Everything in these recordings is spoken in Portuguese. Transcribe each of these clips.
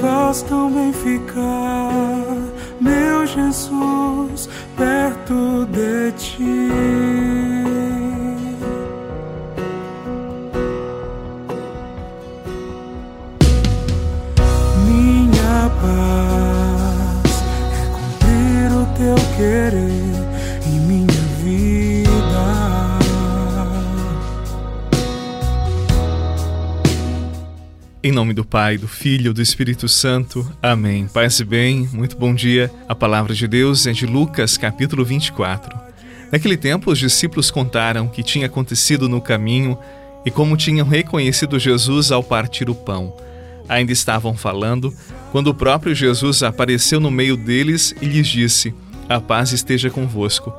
faz tão bem ficar, meu Jesus, perto de ti. Em nome do Pai, do Filho e do Espírito Santo. Amém. Paz e bem, muito bom dia. A palavra de Deus é de Lucas, capítulo 24. Naquele tempo, os discípulos contaram o que tinha acontecido no caminho e como tinham reconhecido Jesus ao partir o pão. Ainda estavam falando quando o próprio Jesus apareceu no meio deles e lhes disse: A paz esteja convosco.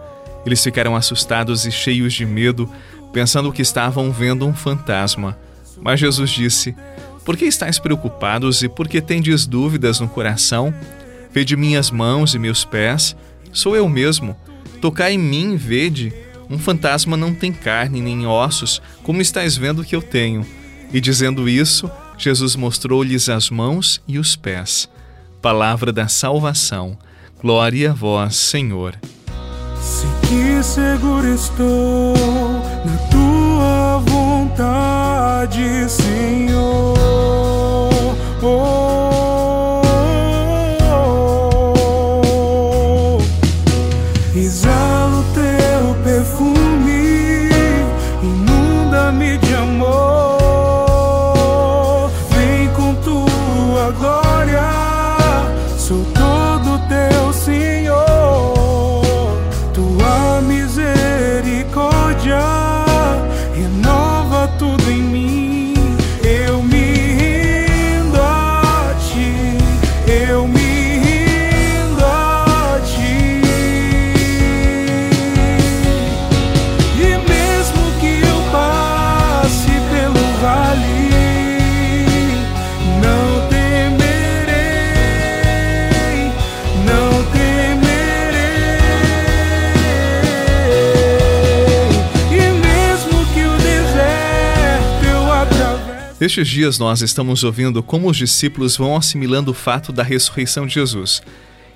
Eles ficaram assustados e cheios de medo, pensando que estavam vendo um fantasma. Mas Jesus disse: Por que estáis preocupados e por que tendes dúvidas no coração? Vede minhas mãos e meus pés, sou eu mesmo. Tocai em mim vede. Um fantasma não tem carne nem ossos, como estáis vendo que eu tenho. E dizendo isso, Jesus mostrou-lhes as mãos e os pés. Palavra da salvação. Glória a vós, Senhor. Sei que seguro estou na tua vontade, Nestes dias nós estamos ouvindo como os discípulos vão assimilando o fato da ressurreição de Jesus.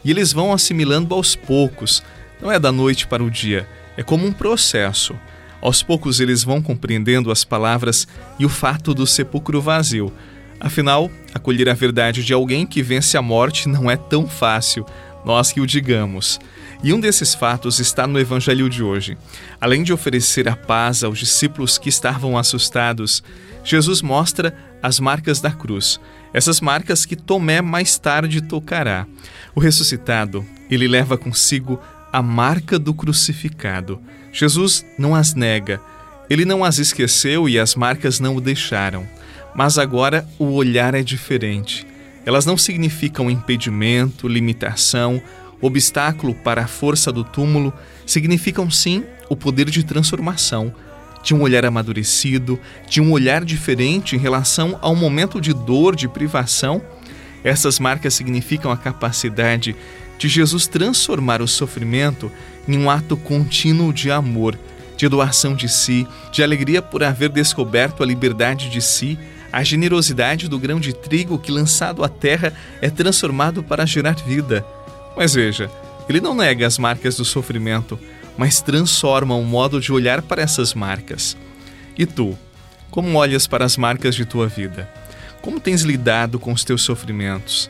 E eles vão assimilando aos poucos, não é da noite para o dia, é como um processo. Aos poucos eles vão compreendendo as palavras e o fato do sepulcro vazio. Afinal, acolher a verdade de alguém que vence a morte não é tão fácil, nós que o digamos. E um desses fatos está no evangelho de hoje. Além de oferecer a paz aos discípulos que estavam assustados, Jesus mostra as marcas da cruz, essas marcas que Tomé mais tarde tocará. O ressuscitado, ele leva consigo a marca do crucificado. Jesus não as nega, ele não as esqueceu e as marcas não o deixaram. Mas agora o olhar é diferente. Elas não significam impedimento, limitação, obstáculo para a força do túmulo, significam sim o poder de transformação, de um olhar amadurecido, de um olhar diferente em relação ao momento de dor, de privação. Essas marcas significam a capacidade de Jesus transformar o sofrimento em um ato contínuo de amor, de doação de si, de alegria por haver descoberto a liberdade de si, a generosidade do grão de trigo que, lançado à terra, é transformado para gerar vida. Mas veja, ele não nega as marcas do sofrimento, mas transforma o modo de olhar para essas marcas. E tu, como olhas para as marcas de tua vida? Como tens lidado com os teus sofrimentos?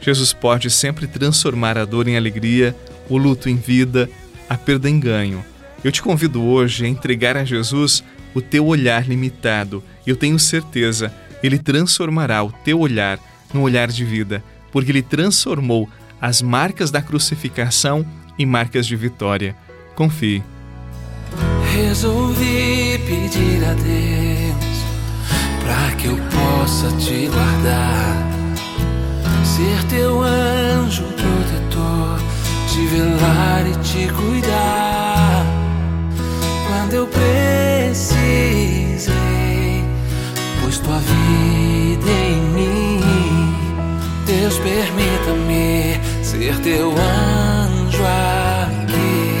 Jesus pode sempre transformar a dor em alegria, o luto em vida, a perda em ganho. Eu te convido hoje a entregar a Jesus o teu olhar limitado. Eu tenho certeza, ele transformará o teu olhar num olhar de vida, porque ele transformou as marcas da crucificação em marcas de vitória. Confie. Resolvi pedir a Deus para que eu possa te guardar, ser teu anjo protetor, te velar e te cuidar. Quando eu precisei, pois tua vida em mim, Deus permita-me ser teu anjo aqui.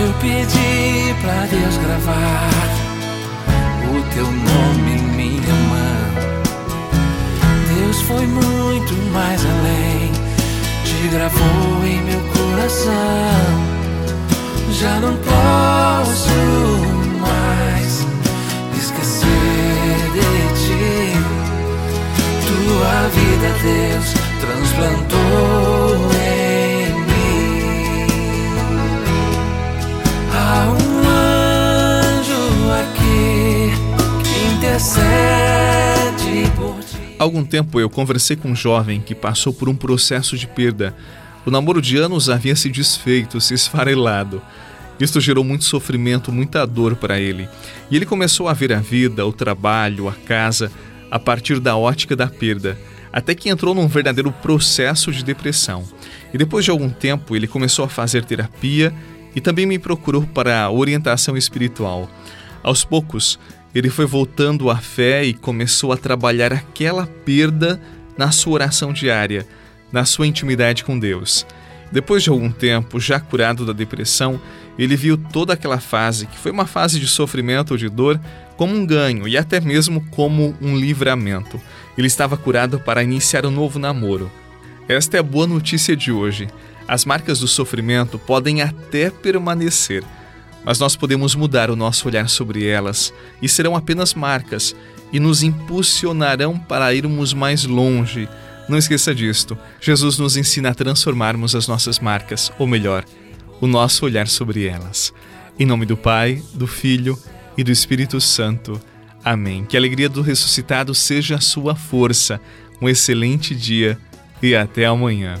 Eu pedi pra Deus gravar o teu nome em minha mão. Deus foi muito mais além, te gravou em meu coração. Já não posso Deus, transplantou em mim. Há um anjo aqui que intercede por ti. Algum tempo eu conversei com um jovem que passou por um processo de perda. O namoro de anos havia se desfeito, se esfarelado. Isto gerou muito sofrimento, muita dor para ele. E ele começou a ver a vida, o trabalho, a casa, a partir da ótica da perda, até que entrou num verdadeiro processo de depressão. E depois de algum tempo, ele começou a fazer terapia e também me procurou para orientação espiritual. Aos poucos, ele foi voltando à fé e começou a trabalhar aquela perda na sua oração diária, na sua intimidade com Deus. Depois de algum tempo, já curado da depressão, ele viu toda aquela fase, que foi uma fase de sofrimento ou de dor, como um ganho e até mesmo como um livramento. Ele estava curado para iniciar um novo namoro. Esta é a boa notícia de hoje. As marcas do sofrimento podem até permanecer, mas nós podemos mudar o nosso olhar sobre elas e serão apenas marcas e nos impulsionarão para irmos mais longe. Não esqueça disto. Jesus nos ensina a transformarmos as nossas marcas, ou melhor, o nosso olhar sobre elas. Em nome do Pai, do Filho e do Espírito Santo. Amém. Que a alegria do ressuscitado seja a sua força. Um excelente dia e até amanhã.